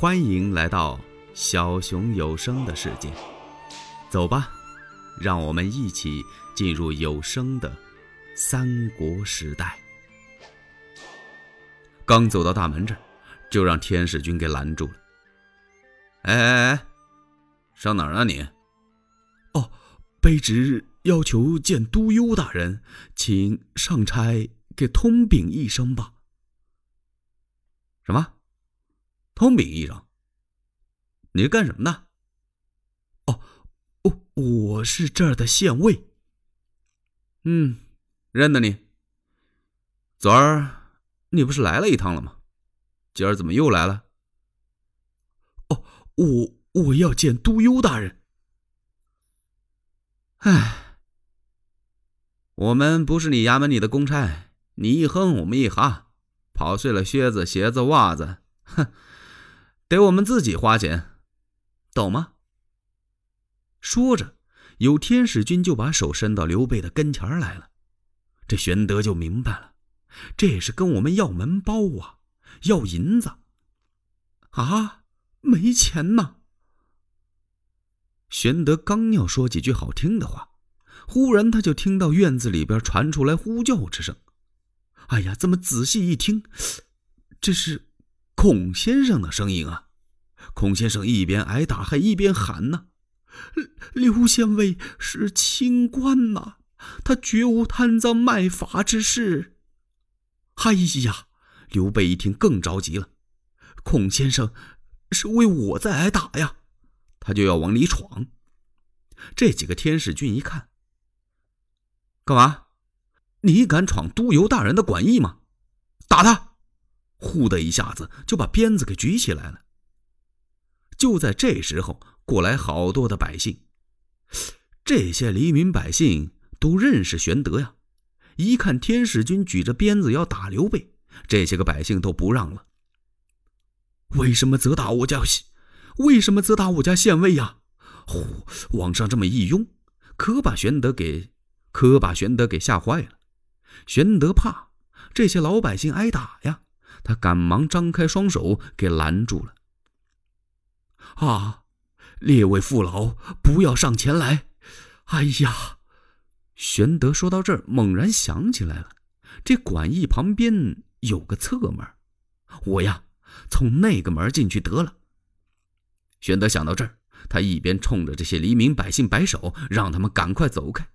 欢迎来到小熊有声的世界，走吧，让我们一起进入有声的三国时代。刚走到大门这儿，就让天使军给拦住了。哎哎哎，上哪儿啊你？哦，卑职要求见都邮大人，请上差给通禀一声吧。什么？通禀一声。你是干什么的？哦，我我是这儿的县尉。嗯，认得你。昨儿你不是来了一趟了吗？今儿怎么又来了？哦，我我要见都邮大人。唉，我们不是你衙门里的公差，你一哼我们一哈，跑碎了靴子、鞋子、袜子，哼。得我们自己花钱，懂吗？说着，有天使军就把手伸到刘备的跟前来了。这玄德就明白了，这是跟我们要门包啊，要银子啊，没钱呐！玄德刚要说几句好听的话，忽然他就听到院子里边传出来呼叫之声。哎呀，这么仔细一听，这是……孔先生的声音啊！孔先生一边挨打还一边喊呢：“刘县尉是清官呐，他绝无贪赃卖法之事。”哎呀！刘备一听更着急了，孔先生是为我在挨打呀，他就要往里闯。这几个天使军一看，干嘛？你敢闯都邮大人的馆驿吗？打他！呼的一下子就把鞭子给举起来了。就在这时候，过来好多的百姓，这些黎民百姓都认识玄德呀。一看天使军举着鞭子要打刘备，这些个百姓都不让了。为什么责打我家？为什么责打我家县尉呀？呼，往上这么一拥，可把玄德给，可把玄德给吓坏了。玄德怕这些老百姓挨打呀。他赶忙张开双手给拦住了。啊，列位父老，不要上前来！哎呀，玄德说到这儿，猛然想起来了，这馆驿旁边有个侧门，我呀，从那个门进去得了。玄德想到这儿，他一边冲着这些黎民百姓摆手，让他们赶快走开，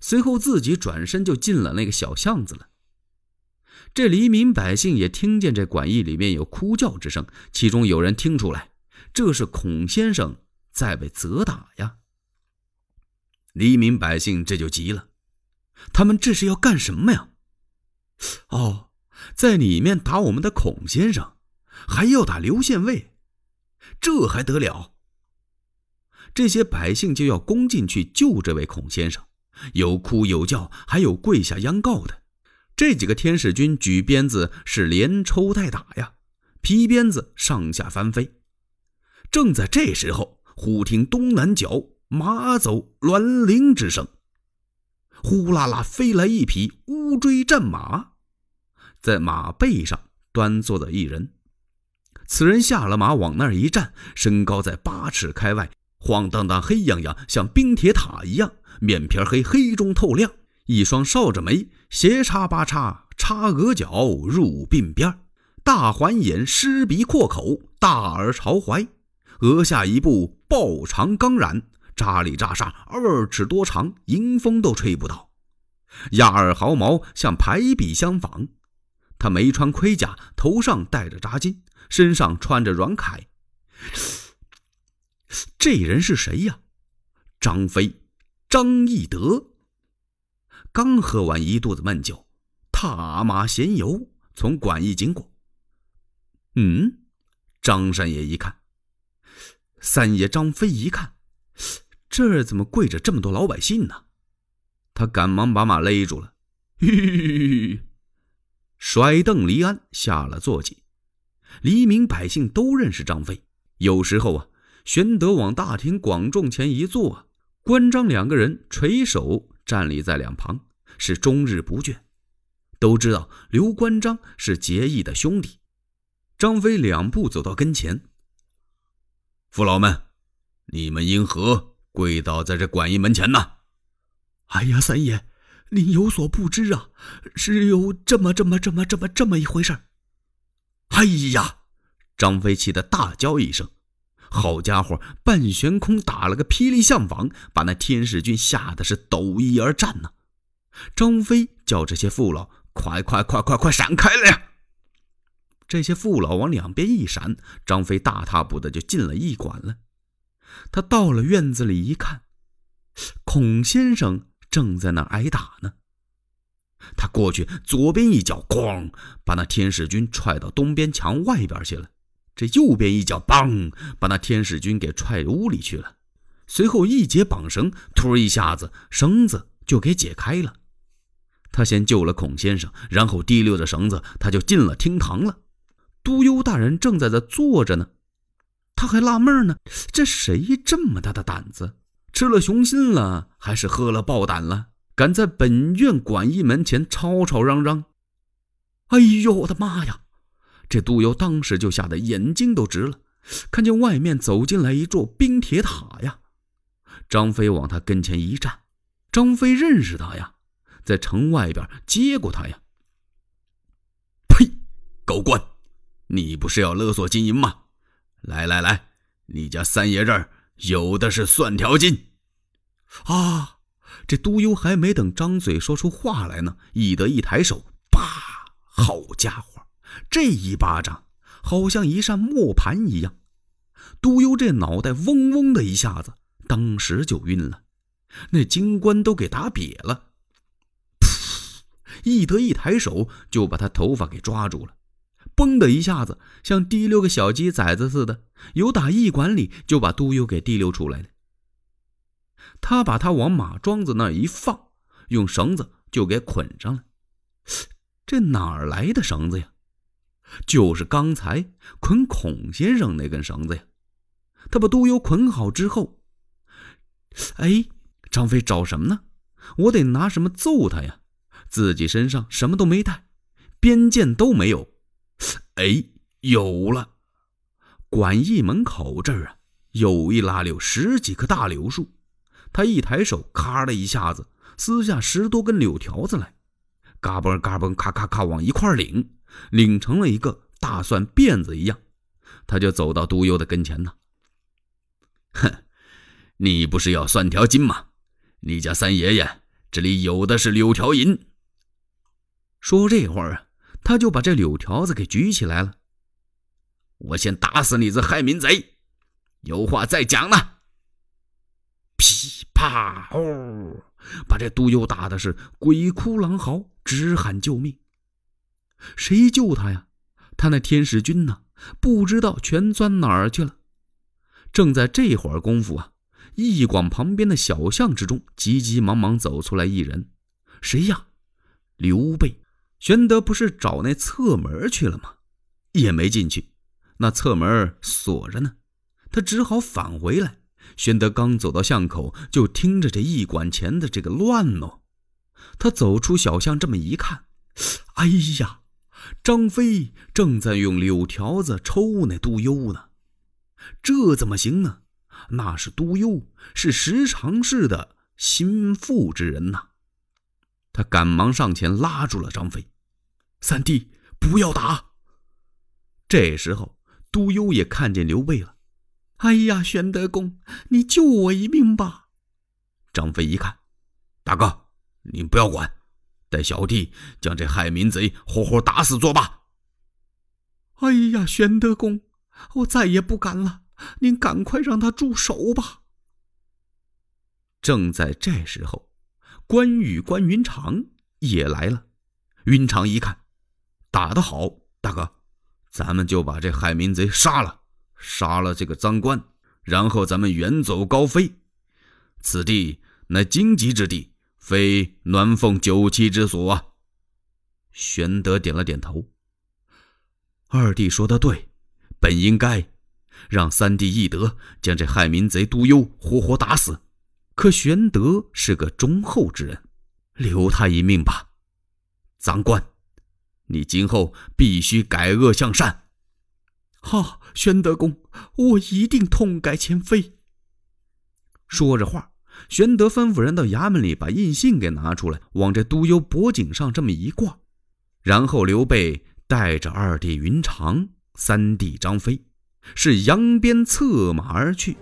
随后自己转身就进了那个小巷子了。这黎民百姓也听见这馆驿里面有哭叫之声，其中有人听出来，这是孔先生在被责打呀。黎民百姓这就急了，他们这是要干什么呀？哦，在里面打我们的孔先生，还要打刘县尉，这还得了？这些百姓就要攻进去救这位孔先生，有哭有叫，还有跪下央告的。这几个天使军举鞭子是连抽带打呀，皮鞭子上下翻飞。正在这时候，忽听东南角马走銮铃之声，呼啦啦飞来一匹乌骓战马，在马背上端坐着一人。此人下了马，往那儿一站，身高在八尺开外，晃荡荡、黑泱泱，像冰铁塔一样，面皮黑，黑中透亮。一双哨着眉，斜插八叉，插额角入鬓边大环眼，狮鼻阔口，大耳朝怀，额下一部豹长钢髯，扎里扎煞，二尺多长，迎风都吹不到。压耳毫毛像排比相仿。他没穿盔甲，头上戴着扎巾，身上穿着软铠。这人是谁呀？张飞，张翼德。刚喝完一肚子闷酒，踏马闲游，从馆驿经过。嗯，张三爷一看，三爷张飞一看，这怎么跪着这么多老百姓呢？他赶忙把马勒住了，吁，甩蹬离鞍，下了坐骑。黎民百姓都认识张飞。有时候啊，玄德往大庭广众前一坐，关张两个人垂手。站立在两旁，是终日不倦。都知道刘关张是结义的兄弟。张飞两步走到跟前，父老们，你们因何跪倒在这馆驿门前呢？哎呀，三爷，您有所不知啊，是有这么这么这么这么这么一回事哎呀！张飞气得大叫一声，好家伙，半悬空打了个霹雳相仿，把那天使军吓得是抖衣而战呢。张飞叫这些父老快快快快快闪开了呀！这些父老往两边一闪，张飞大踏步的就进了驿馆了。他到了院子里一看，孔先生正在那挨打呢。他过去左边一脚，咣，把那天使军踹到东边墙外边去了。这右边一脚，梆，把那天使军给踹屋里去了。随后一解绑绳，突一下子，绳子就给解开了。他先救了孔先生，然后提溜着绳子，他就进了厅堂了。督邮大人正在这坐着呢，他还纳闷呢：这谁这么大的胆子？吃了雄心了，还是喝了豹胆了？敢在本院管驿门前吵吵嚷嚷？哎呦，我的妈呀！这督邮当时就吓得眼睛都直了，看见外面走进来一座冰铁塔呀。张飞往他跟前一站，张飞认识他呀，在城外边接过他呀。呸！狗官！你不是要勒索金银吗？来来来，你家三爷这儿有的是蒜条金。啊！这督邮还没等张嘴说出话来呢，翼德一抬手，啪！好家伙，这一巴掌好像一扇磨盘一样，督邮这脑袋嗡嗡的一下子，当时就晕了，那金冠都给打瘪了。噗！翼德一抬手就把他头发给抓住了。嘣的一下子，像提溜个小鸡崽子似的，由打驿馆里就把督邮给提溜出来了。他把他往马庄子那一放，用绳子就给捆上了。这哪儿来的绳子呀？就是刚才捆孔先生那根绳子呀。他把督邮捆好之后，哎，张飞找什么呢？我得拿什么揍他呀？自己身上什么都没带，鞭剑都没有。哎，有了！管驿门口这儿啊，有一拉柳，十几棵大柳树。他一抬手，咔的一下子撕下十多根柳条子来，嘎嘣嘎嘣，咔咔咔往一块拧，拧成了一个大蒜辫子一样。他就走到督邮的跟前呢。哼，你不是要蒜条金吗？你家三爷爷这里有的是柳条银。说这会儿啊。他就把这柳条子给举起来了。我先打死你这害民贼，有话再讲呢。噼啪哦，把这督邮打的是鬼哭狼嚎，直喊救命。谁救他呀？他那天使军呢？不知道全钻哪儿去了。正在这会儿功夫啊，驿馆旁边的小巷之中，急急忙忙走出来一人。谁呀？刘备。玄德不是找那侧门去了吗？也没进去，那侧门锁着呢。他只好返回来。玄德刚走到巷口，就听着这驿馆前的这个乱哦。他走出小巷，这么一看，哎呀，张飞正在用柳条子抽那督邮呢。这怎么行呢？那是督邮，是十常侍的心腹之人呐。他赶忙上前拉住了张飞。三弟，不要打！这时候，督邮也看见刘备了。哎呀，玄德公，你救我一命吧！张飞一看，大哥，你不要管，待小弟将这害民贼活活打死作罢。哎呀，玄德公，我再也不敢了，您赶快让他住手吧。正在这时候，关羽、关云长也来了。云长一看。打得好，大哥，咱们就把这害民贼杀了，杀了这个赃官，然后咱们远走高飞。此地乃荆棘之地，非鸾凤九栖之所啊！玄德点了点头。二弟说的对，本应该让三弟义德将这害民贼督邮活活打死，可玄德是个忠厚之人，留他一命吧。赃官。你今后必须改恶向善。好，玄德公，我一定痛改前非。说着话，玄德吩咐人到衙门里把印信给拿出来，往这督邮脖颈上这么一挂，然后刘备带着二弟云长、三弟张飞，是扬鞭策马而去。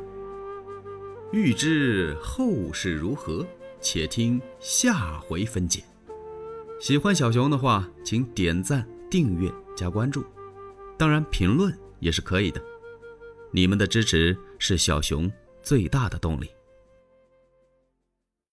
欲知后事如何，且听下回分解。喜欢小熊的话，请点赞、订阅、加关注，当然评论也是可以的。你们的支持是小熊最大的动力。